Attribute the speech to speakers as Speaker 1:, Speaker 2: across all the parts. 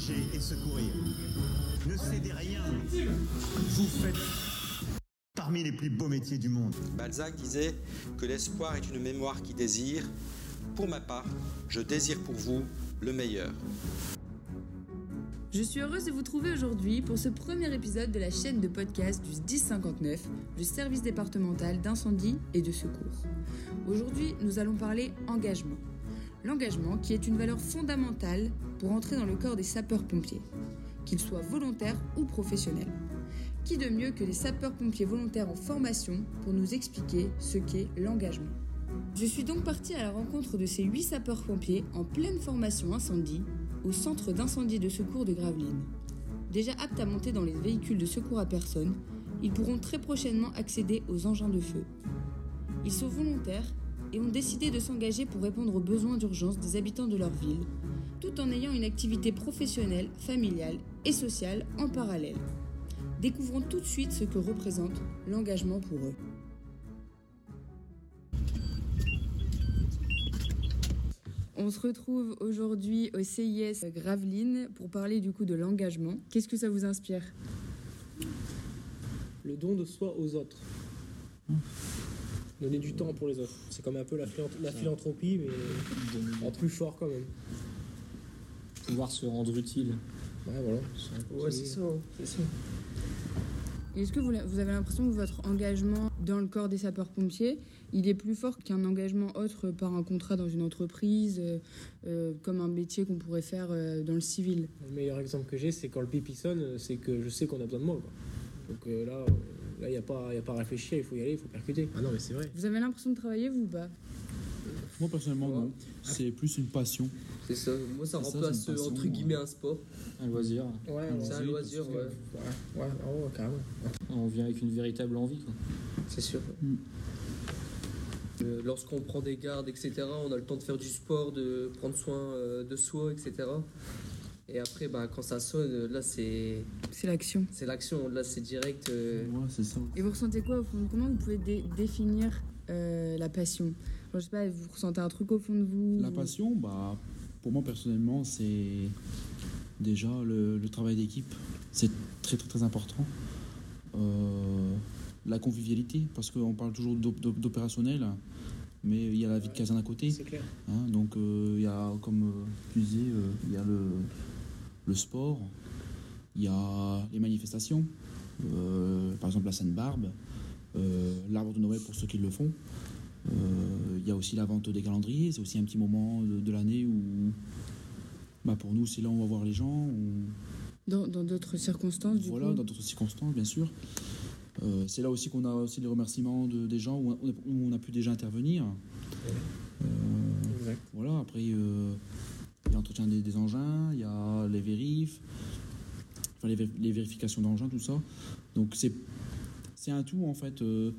Speaker 1: protéger et secourir. Ne cédez rien. Vous faites parmi les plus beaux métiers du monde.
Speaker 2: Balzac disait que l'espoir est une mémoire qui désire. Pour ma part, je désire pour vous le meilleur.
Speaker 3: Je suis heureuse de vous trouver aujourd'hui pour ce premier épisode de la chaîne de podcast du 1059, le service départemental d'incendie et de secours. Aujourd'hui, nous allons parler engagement. L'engagement qui est une valeur fondamentale pour entrer dans le corps des sapeurs-pompiers, qu'ils soient volontaires ou professionnels. Qui de mieux que les sapeurs-pompiers volontaires en formation pour nous expliquer ce qu'est l'engagement? Je suis donc partie à la rencontre de ces 8 sapeurs-pompiers en pleine formation incendie au centre d'incendie de secours de Gravelines. Déjà aptes à monter dans les véhicules de secours à personne, ils pourront très prochainement accéder aux engins de feu. Ils sont volontaires et ont décidé de s'engager pour répondre aux besoins d'urgence des habitants de leur ville, tout en ayant une activité professionnelle, familiale et sociale en parallèle. Découvrons tout de suite ce que représente l'engagement pour eux. On se retrouve aujourd'hui au CIS Gravelines pour parler du coup de l'engagement. Qu'est-ce que ça vous inspire?
Speaker 4: Le don de soi aux autres. Donner du temps pour les autres. C'est comme un peu la, philant- la philanthropie, mais en plus fort quand même.
Speaker 5: pouvoir se rendre utile.
Speaker 4: Ouais, voilà. Ouais, c'est ça. hein, c'est ça.
Speaker 3: Est-ce que vous, vous avez l'impression que votre engagement dans le corps des sapeurs-pompiers, il est plus fort qu'un engagement autre par un contrat dans une entreprise, euh, euh, comme un métier qu'on pourrait faire euh, dans le civil?
Speaker 4: Le meilleur exemple que j'ai, c'est quand le pipi sonne, c'est que je sais qu'on a besoin de moi. quoi. Donc euh, là, euh, là, il n'y a, pas- y a pas à réfléchir, il faut y aller, il faut percuter. Ah non, mais c'est vrai.
Speaker 3: Vous avez l'impression de travailler, vous ou pas?
Speaker 6: Moi personnellement
Speaker 7: Ouais.
Speaker 6: non, c'est plus une passion.
Speaker 7: C'est ça, moi ça remplace euh,
Speaker 6: passion,
Speaker 7: entre
Speaker 6: ouais.
Speaker 7: guillemets un sport.
Speaker 5: Un loisir.
Speaker 4: Ouais,
Speaker 7: C'est un loisir, ouais.
Speaker 4: Ouais, ouais, ouais, carrément.
Speaker 5: On vient avec une véritable envie. Quoi.
Speaker 7: C'est sûr.
Speaker 6: Mm.
Speaker 7: Euh, Lorsqu'on prend des gardes, etc., on a le temps de faire du sport, de prendre soin euh, de soi, etc. Et après, bah, quand ça sonne, là c'est
Speaker 3: C'est l'action.
Speaker 7: c'est l'action, là c'est direct. euh,
Speaker 6: Ouais, c'est ça.
Speaker 3: Et vous ressentez quoi au fond Comment vous pouvez dé- définir euh, la passion? Je sais pas, vous ressentez un truc au fond de vous
Speaker 6: La passion, bah, pour moi personnellement, c'est déjà le, le travail d'équipe. C'est très très très important. Euh, la convivialité, parce qu'on parle toujours d'op- d'op- d'opérationnel, mais il y a la vie de caserne à côté.
Speaker 4: C'est clair.
Speaker 6: hein. donc euh, il y a, comme euh, tu disais, euh, il y a le, le sport, il y a les manifestations, euh, par exemple la Sainte-Barbe, euh, l'arbre de Noël pour ceux qui le font. Euh, Il y a aussi la vente des calendriers, c'est aussi un petit moment de, de l'année où, bah pour nous, c'est là où on va voir les gens. on-
Speaker 3: Dans d'autres circonstances, du
Speaker 6: voilà,
Speaker 3: coup
Speaker 6: dans d'autres circonstances, bien sûr. Euh, c'est là aussi qu'on a aussi les remerciements de, des gens où on, où on a pu déjà intervenir. Euh,
Speaker 4: Exact.
Speaker 6: voilà, après, euh, il y a l'entretien des, des engins, il y a les vérifs, enfin, les, vé- les vérifications d'engins, tout ça. Donc, c'est, c'est un tout, en fait. Euh,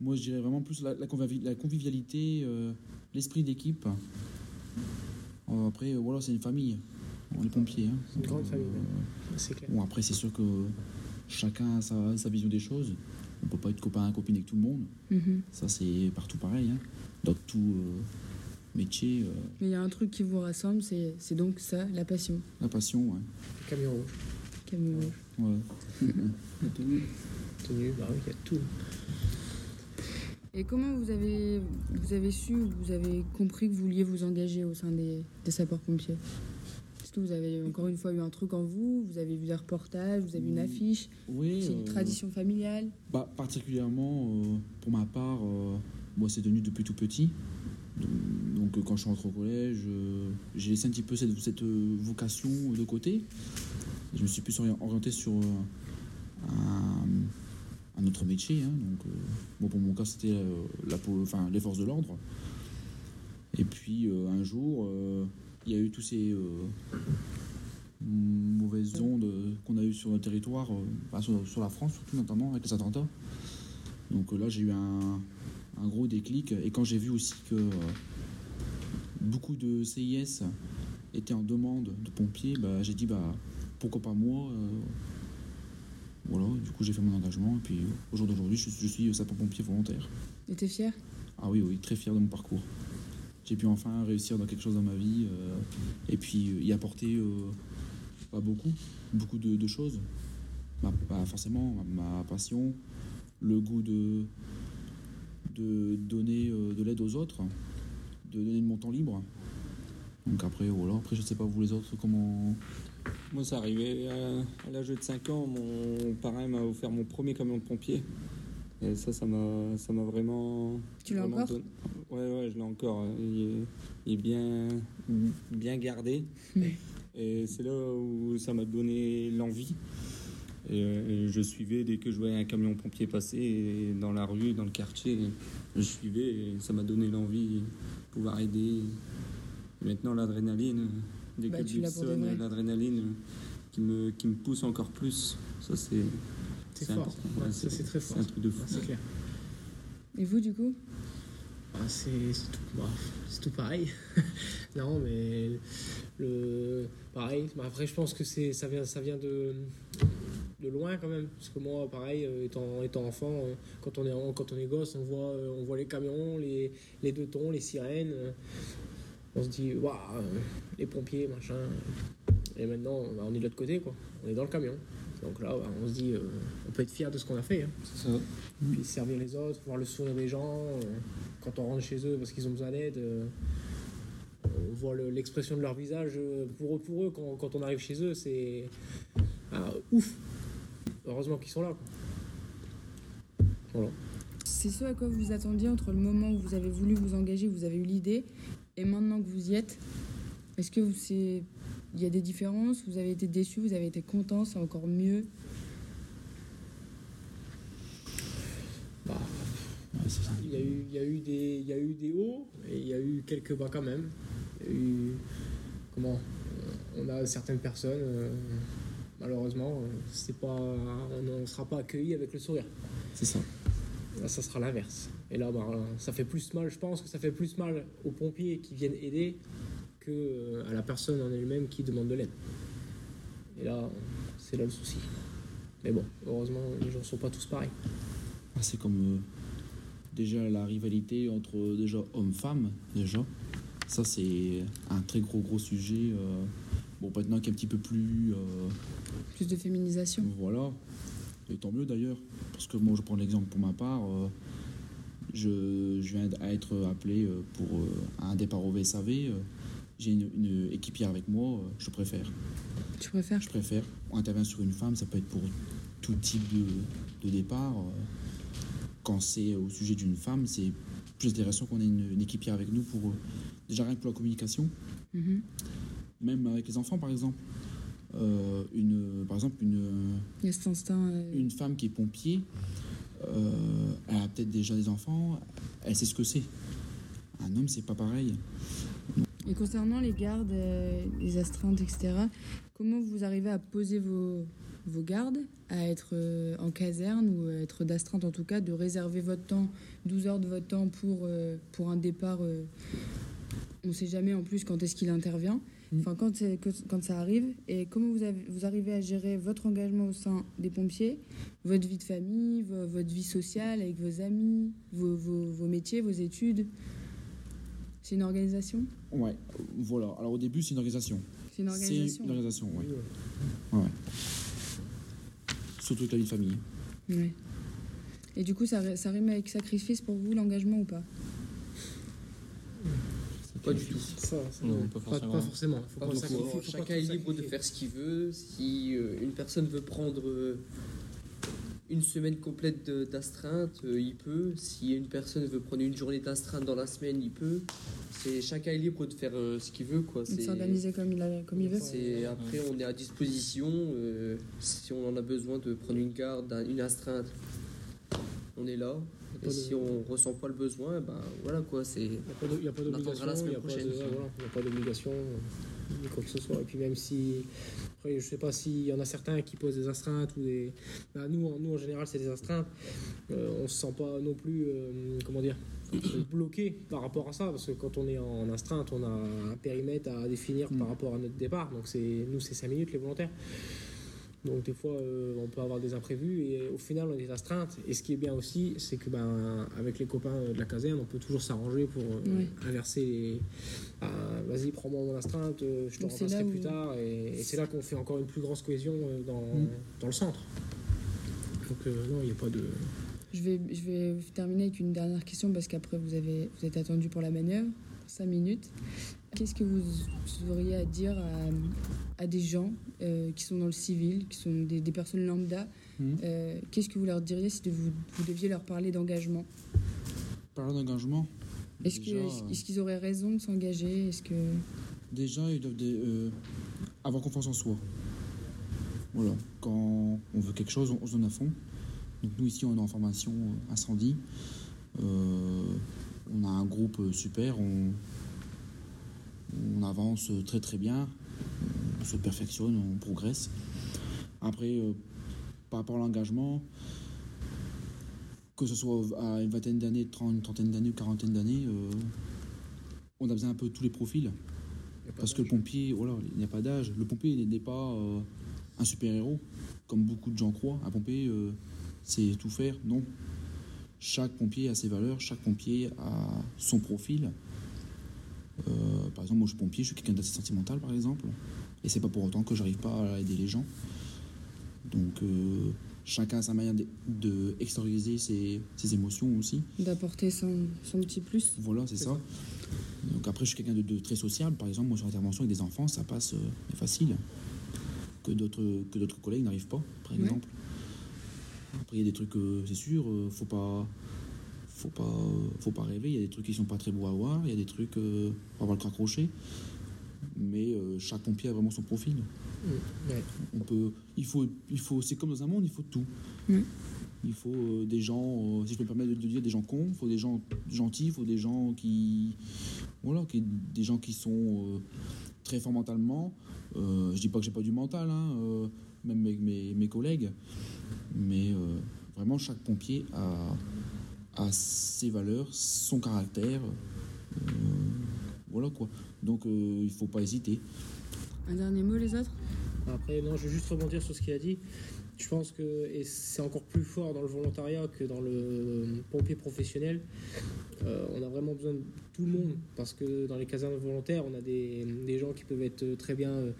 Speaker 6: moi, je dirais vraiment plus la, la, convivi- la convivialité, euh, l'esprit d'équipe. Euh, après, voilà, c'est une famille. On est pompiers. hein.
Speaker 4: Une grande famille,
Speaker 6: Euh,
Speaker 4: C'est clair.
Speaker 6: Bon, après, c'est sûr que chacun a sa, sa vision des choses. On peut pas être copain copine avec tout le monde.
Speaker 3: Mhm.
Speaker 6: Ça, c'est partout pareil. hein. Dans tout euh, métier, euh,
Speaker 3: Mais il y a un truc qui vous rassemble, c'est donc ça, la passion.
Speaker 6: la passion. Ouais.
Speaker 4: Camion rouge.
Speaker 3: Camion rouge.
Speaker 6: Ouais.
Speaker 4: Tenue, bah oui, il y a tout.
Speaker 3: Et comment vous avez, vous avez su, vous avez compris que vous vouliez vous engager au sein des, des sapeurs-pompiers? Est-ce que vous avez encore une fois eu un truc en vous? Vous avez vu des reportages Vous avez une affiche?
Speaker 6: Oui,
Speaker 3: C'est une
Speaker 6: euh,
Speaker 3: tradition familiale?
Speaker 6: bah, particulièrement, euh, pour ma part, euh, moi, c'est devenu depuis tout petit. Donc, euh, quand je suis rentré au collège, euh, j'ai laissé un petit peu cette, euh, vocation de côté. Je me suis plus ori- orienté sur un, autre métier. hein. Donc, bon, pour mon cas, c'était les forces de l'ordre. Et puis, un jour, il y a eu tous ces mauvaises ondes qu'on a eues sur notre territoire, bah, sur, la France, surtout notamment avec les attentats. Donc là, j'ai eu un, un gros déclic. Et quand j'ai vu aussi que euh, beaucoup de CIS étaient en demande de pompiers, bah, j'ai dit bah, pourquoi pas moi euh, Voilà, du coup j'ai fait mon engagement. Et puis au jour d'aujourd'hui, je, je suis sapeur-pompier volontaire.
Speaker 3: Et t'es fier?
Speaker 6: Ah oui, oui, très fier de mon parcours. J'ai pu enfin réussir dans quelque chose dans ma vie euh, et puis y apporter euh, Pas beaucoup, beaucoup de, de choses. Bah, forcément, ma, ma passion, le goût de, de donner euh, de l'aide aux autres, de donner de mon temps libre. Donc après, voilà, après je sais pas vous les autres comment.
Speaker 5: Moi, c'est arrivé à, à l'âge de 5 ans. Mon parrain m'a offert mon premier camion de pompier. Et ça, ça m'a, ça m'a vraiment.
Speaker 3: Tu l'as
Speaker 5: vraiment
Speaker 3: encore
Speaker 5: donné- Ouais, ouais, je l'ai encore. Il est, il est bien, bien gardé. Et c'est là où ça m'a donné l'envie. Et, euh, et je suivais dès que je voyais un camion pompier passer et dans la rue, dans le quartier. Je suivais et ça m'a donné l'envie de pouvoir aider. Et maintenant, l'adrénaline, dès
Speaker 3: Bah,
Speaker 5: que
Speaker 3: tu
Speaker 5: sonne, l'adrénaline qui me, qui me pousse encore plus. Ça, c'est.
Speaker 4: C'est
Speaker 5: C'est
Speaker 4: fort.
Speaker 5: important.
Speaker 4: Ouais,
Speaker 5: Ouais,
Speaker 4: ça, c'est très
Speaker 5: C'est
Speaker 4: fort.
Speaker 5: un truc de fou.
Speaker 4: Ouais, c'est clair.
Speaker 3: Et vous, du coup?
Speaker 4: Ah, c'est c'est tout, bah, c'est tout pareil. non, mais le pareil. Bah, après, je pense que c'est ça vient ça vient de de loin quand même. Parce que moi, pareil, euh, étant étant enfant, euh, quand on est en- quand on est gosse, on voit euh, on voit les camions, les les deux tons, les sirènes. on se dit waouh, les pompiers, machin. Et maintenant, bah, on est de l'autre côté, quoi. On est dans le camion. Donc là, bah, on se dit, euh, on peut être fier de ce qu'on a fait. hein
Speaker 5: C'est ça.
Speaker 4: puis servir les autres, voir le sourire des gens. euh, quand on rentre chez eux parce qu'ils ont besoin d'aide, euh, on voit le- l'expression de leur visage. Pour eux, pour eux quand, quand on arrive chez eux, c'est ah, ouf. Heureusement qu'ils sont là. quoi. Voilà.
Speaker 3: C'est ce à quoi vous vous attendiez entre le moment où vous avez voulu vous engager, vous avez eu l'idée, et maintenant que vous y êtes? Est-ce que vous- c'est il y a des différences? Vous avez été déçu, vous avez été content, c'est encore mieux?
Speaker 4: Bah,
Speaker 6: Ouais, c'est ça.
Speaker 4: il, y a eu, il, y a eu des, il y a eu des hauts et il y a eu quelques bas quand même. Il y a eu. Comment On a certaines personnes, euh, malheureusement, euh, c'est pas, on ne sera pas accueilli avec le sourire.
Speaker 6: C'est ça.
Speaker 4: Là, ça sera l'inverse. Et là, bah, ça fait plus mal, je pense que ça fait plus mal aux pompiers qui viennent aider que euh, à la personne en elle-même qui demande de l'aide. Et là, c'est là le souci. Mais bon, heureusement, les gens sont pas tous pareils.
Speaker 6: Ah, c'est comme euh, déjà la rivalité entre déjà hommes-femmes, déjà. Ça, c'est un très gros, gros sujet. euh, bon, maintenant qui est un petit peu plus. euh,
Speaker 3: Plus de féminisation
Speaker 6: voilà. Et tant mieux d'ailleurs. Parce que moi, je prends l'exemple pour ma part. euh, je, je viens d'être appelé euh, pour un départ au VSAV. J'ai une, une équipière avec moi. Je préfère.
Speaker 3: Tu préfères?
Speaker 6: Je préfère. On intervient sur une femme, ça peut être pour tout type de, de départ. Quand c'est au sujet d'une femme, c'est plus intéressant qu'on ait une, une équipière avec nous pour déjà rien que pour la communication,
Speaker 3: Mhm.
Speaker 6: Même avec les enfants par exemple. Euh, une, par exemple, une,
Speaker 3: euh,
Speaker 6: une femme qui est pompier, euh, elle a peut-être déjà des enfants, elle sait ce que c'est. Un homme, c'est pas pareil.
Speaker 3: Et concernant les gardes, les astreintes, etc., comment vous arrivez à poser vos, vos gardes, à être en caserne ou à être d'astreinte en tout cas, de réserver votre temps, 12 heures de votre temps pour, pour un départ On ne sait jamais en plus quand est-ce qu'il intervient. Enfin, quand, c'est- que- quand ça arrive, et comment vous, avez- vous arrivez à gérer votre engagement au sein des pompiers, votre vie de famille, vo- votre vie sociale avec vos amis, vos, vos- vos métiers, vos études? C'est une organisation?
Speaker 6: Ouais, voilà. Alors au début, c'est une organisation.
Speaker 3: C'est une
Speaker 6: C'est
Speaker 3: organisation.
Speaker 6: une organisation, ouais. Ouais, ouais. Surtout avec la vie de famille.
Speaker 3: Ouais. Et du coup, ça, ça rime avec sacrifice pour vous, l'engagement ou pas?
Speaker 7: Pas du tout.
Speaker 4: Ça, ça-
Speaker 5: Non, pas
Speaker 4: pas,
Speaker 5: forcément.
Speaker 4: pas forcément. Faut
Speaker 7: Pas
Speaker 4: pas
Speaker 7: beaucoup.
Speaker 4: sacrifier, faut pas
Speaker 7: Chacun est libre de faire ce qu'il veut. Si euh, une personne veut prendre euh, une semaine complète d'astreinte, euh, il peut. Si une personne veut prendre une journée d'astreinte dans la semaine, il peut. C'est chacun est libre de faire euh, ce qu'il veut, quoi. C'est
Speaker 3: s'organiser comme il, a- comme il veut
Speaker 7: c'est après on est à disposition euh, si on en a besoin de prendre une garde, un- une astreinte. On est là. Et si on ressent pas le besoin, ben voilà quoi. C'est
Speaker 4: Il n'y a pas d'obligation. Il n'y a pas d'obligation, ni quoi que ce soit. Et puis même si. Après, je sais pas s'il y en a certains qui posent des astreintes ou des. Bah, nous, en- nous, en général, c'est des astreintes. Euh, on se sent pas non plus. euh, comment dire bloqué par rapport à ça parce que quand on est en astreinte on a un périmètre à définir par rapport à notre départ donc c'est nous c'est 5 minutes les volontaires Donc des fois, euh, on peut avoir des imprévus et au final, on est astreinte. Et ce qui est bien aussi, c'est que ben, avec les copains de la caserne, on peut toujours s'arranger pour euh, inverser les... Ah, Vas-y, prends-moi mon astreinte, euh, je te remplacerai plus
Speaker 3: où-
Speaker 4: tard. Et, et c'est là qu'on fait encore une plus grosse cohésion euh, dans,
Speaker 6: Mm.
Speaker 4: dans le centre. Donc euh, non, il n'y a pas de...
Speaker 3: Je vais, je vais terminer avec une dernière question parce qu'après vous, avez, vous êtes attendu pour la manœuvre, 5 minutes. Qu'est-ce que vous, auriez à dire à, à des gens euh, qui sont dans le civil, qui sont des, des personnes lambda. Euh, Qu'est-ce que vous leur diriez si vous, vous deviez leur parler d'engagement?
Speaker 6: Parlant d'engagement,
Speaker 3: Est-ce
Speaker 6: euh,
Speaker 3: qu'ils auraient raison de s'engager? Est-ce que
Speaker 6: déjà, ils doivent euh, avoir confiance en soi. Voilà, quand on veut quelque chose, on, on se donne à fond. Donc nous ici, on est en formation incendie. On a un groupe super, on, on avance très très bien, on se perfectionne, on progresse. Après, euh, par rapport à l'engagement, que ce soit à une vingtaine d'années, une trentaine d'années ou quarantaine d'années, euh, on a besoin un peu de tous les profils. Parce que le pompier, voilà, il n'y a pas d'âge. Le pompier n'est pas euh, un super-héros, comme beaucoup de gens croient. Un pompier, c'est tout faire. Non. Chaque pompier a ses valeurs, chaque pompier a son profil. Euh, par exemple, moi je suis pompier, je suis quelqu'un d'assez sentimental par exemple. Et c'est pas pour autant que j'arrive pas à aider les gens. Donc euh, chacun a sa manière de, de ses, ses émotions aussi.
Speaker 3: d'apporter son, son petit plus
Speaker 6: Voilà, c'est ça. Donc après, je suis quelqu'un de, de très sociable. Par exemple, moi, sur l'intervention avec des enfants, ça passe euh, facile. Que d'autres que d'autres collègues n'arrivent pas, par
Speaker 3: Ouais.
Speaker 6: exemple. Après, il y a des trucs, c'est sûr, faut pas... Faut pas, euh, faut pas rêver, il y a des trucs qui sont pas très beaux à voir, il y a des trucs, euh, faut avoir le cœur accroché. Mais euh, chaque pompier a vraiment son profil.
Speaker 4: Mm.
Speaker 6: On peut, il faut, il faut, c'est comme dans un monde, il faut tout.
Speaker 3: Mm.
Speaker 6: Il faut euh, des gens, euh, si je peux me permettre de, de dire, des gens cons, il faut des gens gentils, il faut des gens qui, voilà, qui, des gens qui sont euh, très forts mentalement. Euh, je dis pas que j'ai pas du mental, hein, euh, même mes, mes, mes collègues, mais euh, vraiment chaque pompier a, a ses valeurs, son caractère, euh, voilà quoi. Donc euh, il faut pas hésiter.
Speaker 3: Un dernier mot, les autres?
Speaker 4: Après, non, je vais juste rebondir sur ce qu'il a dit. Je pense que, et c'est encore plus fort dans le volontariat que dans le pompier professionnel, euh, on a vraiment besoin de tout le monde parce que dans les casernes volontaires, on a des, des gens qui peuvent être très bien euh,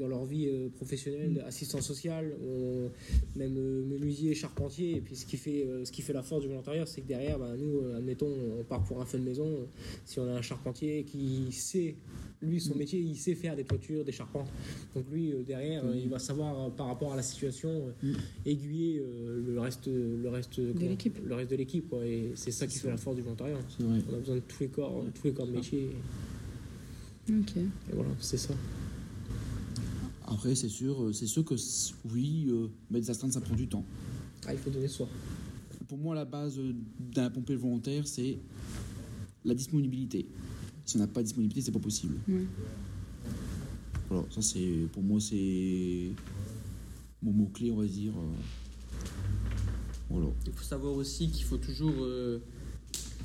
Speaker 4: dans leur vie euh, professionnelle, assistant social, on- même euh, menuisier, charpentier. Et puis ce qui fait, ce qui fait la force du volontariat, c'est que derrière, bah, nous, admettons, on part pour un feu de maison. Si on a un charpentier qui sait, lui, son métier, il sait faire des toitures, des charpentes. Donc lui, euh, derrière, euh, il va savoir euh, par rapport à la situation
Speaker 6: Mm.
Speaker 4: aiguiller le reste, le reste de
Speaker 3: l'équipe.
Speaker 4: le reste de l'équipe. quoi. Et c'est ça qui fait la force du volontariat.
Speaker 6: Vrai.
Speaker 4: On a besoin de tous les corps, tous les corps de métier.
Speaker 3: Ok.
Speaker 4: Et voilà, c'est ça.
Speaker 6: Après, c'est sûr, c'est sûr que oui, mais des astreintes, ça prend du temps.
Speaker 4: Ah, il faut donner soi.
Speaker 6: Pour moi, la base d'un pompier volontaire, c'est la disponibilité. Si on n'a pas de disponibilité, c'est pas possible.
Speaker 3: Ouais.
Speaker 6: Voilà, ça c'est pour moi c'est mon mot clé, on va dire. Voilà.
Speaker 7: Il faut savoir aussi qu'il faut toujours euh,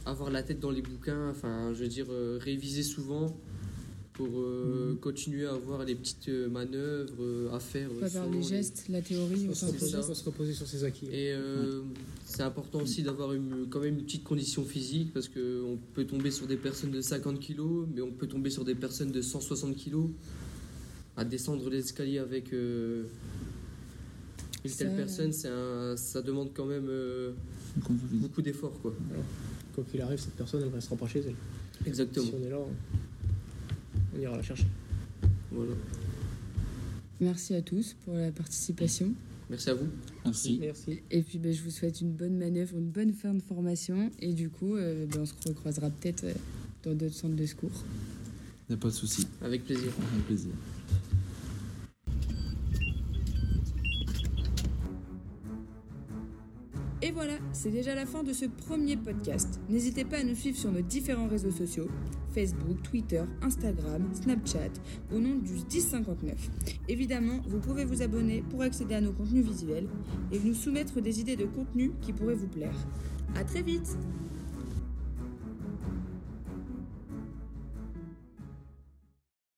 Speaker 7: avoir la tête dans les bouquins, enfin, je veux dire, euh, réviser souvent pour euh, continuer à avoir les petites euh, manœuvres euh, à faire.
Speaker 3: Pas faire les
Speaker 7: les-
Speaker 3: gestes, la théorie,
Speaker 4: faut se reposer,
Speaker 7: ça.
Speaker 4: faut se reposer sur ses acquis.
Speaker 7: Et euh, c'est important aussi d'avoir une, quand même une petite condition physique parce qu'on peut tomber sur des personnes de 50 kg, mais on peut tomber sur des personnes de 160 kg. À descendre l'escalier avec euh, une
Speaker 3: Ça,
Speaker 7: telle personne, un- ça demande quand même euh, beaucoup d'efforts. Quoi.
Speaker 4: Quoi qu'il arrive, cette personne, elle ne restera pas chez elle.
Speaker 7: Exactement.
Speaker 4: Si on est là, on ira la chercher.
Speaker 7: Voilà.
Speaker 3: Merci à tous pour la participation.
Speaker 7: Merci à vous.
Speaker 6: Merci.
Speaker 4: Merci.
Speaker 3: Et puis ben, je vous souhaite une bonne manœuvre, une bonne fin de formation. Et du coup, euh, ben, on se recroisera peut-être euh, dans d'autres centres de secours.
Speaker 6: Il n'y a pas de souci.
Speaker 7: Avec plaisir.
Speaker 6: Avec plaisir.
Speaker 3: Et voilà, c'est déjà la fin de ce premier podcast. N'hésitez pas à nous suivre sur nos différents réseaux sociaux Facebook, Twitter, Instagram, Snapchat, au nom du 1059. Évidemment, vous pouvez vous abonner pour accéder à nos contenus visuels et nous soumettre des idées de contenu qui pourraient vous plaire. À très vite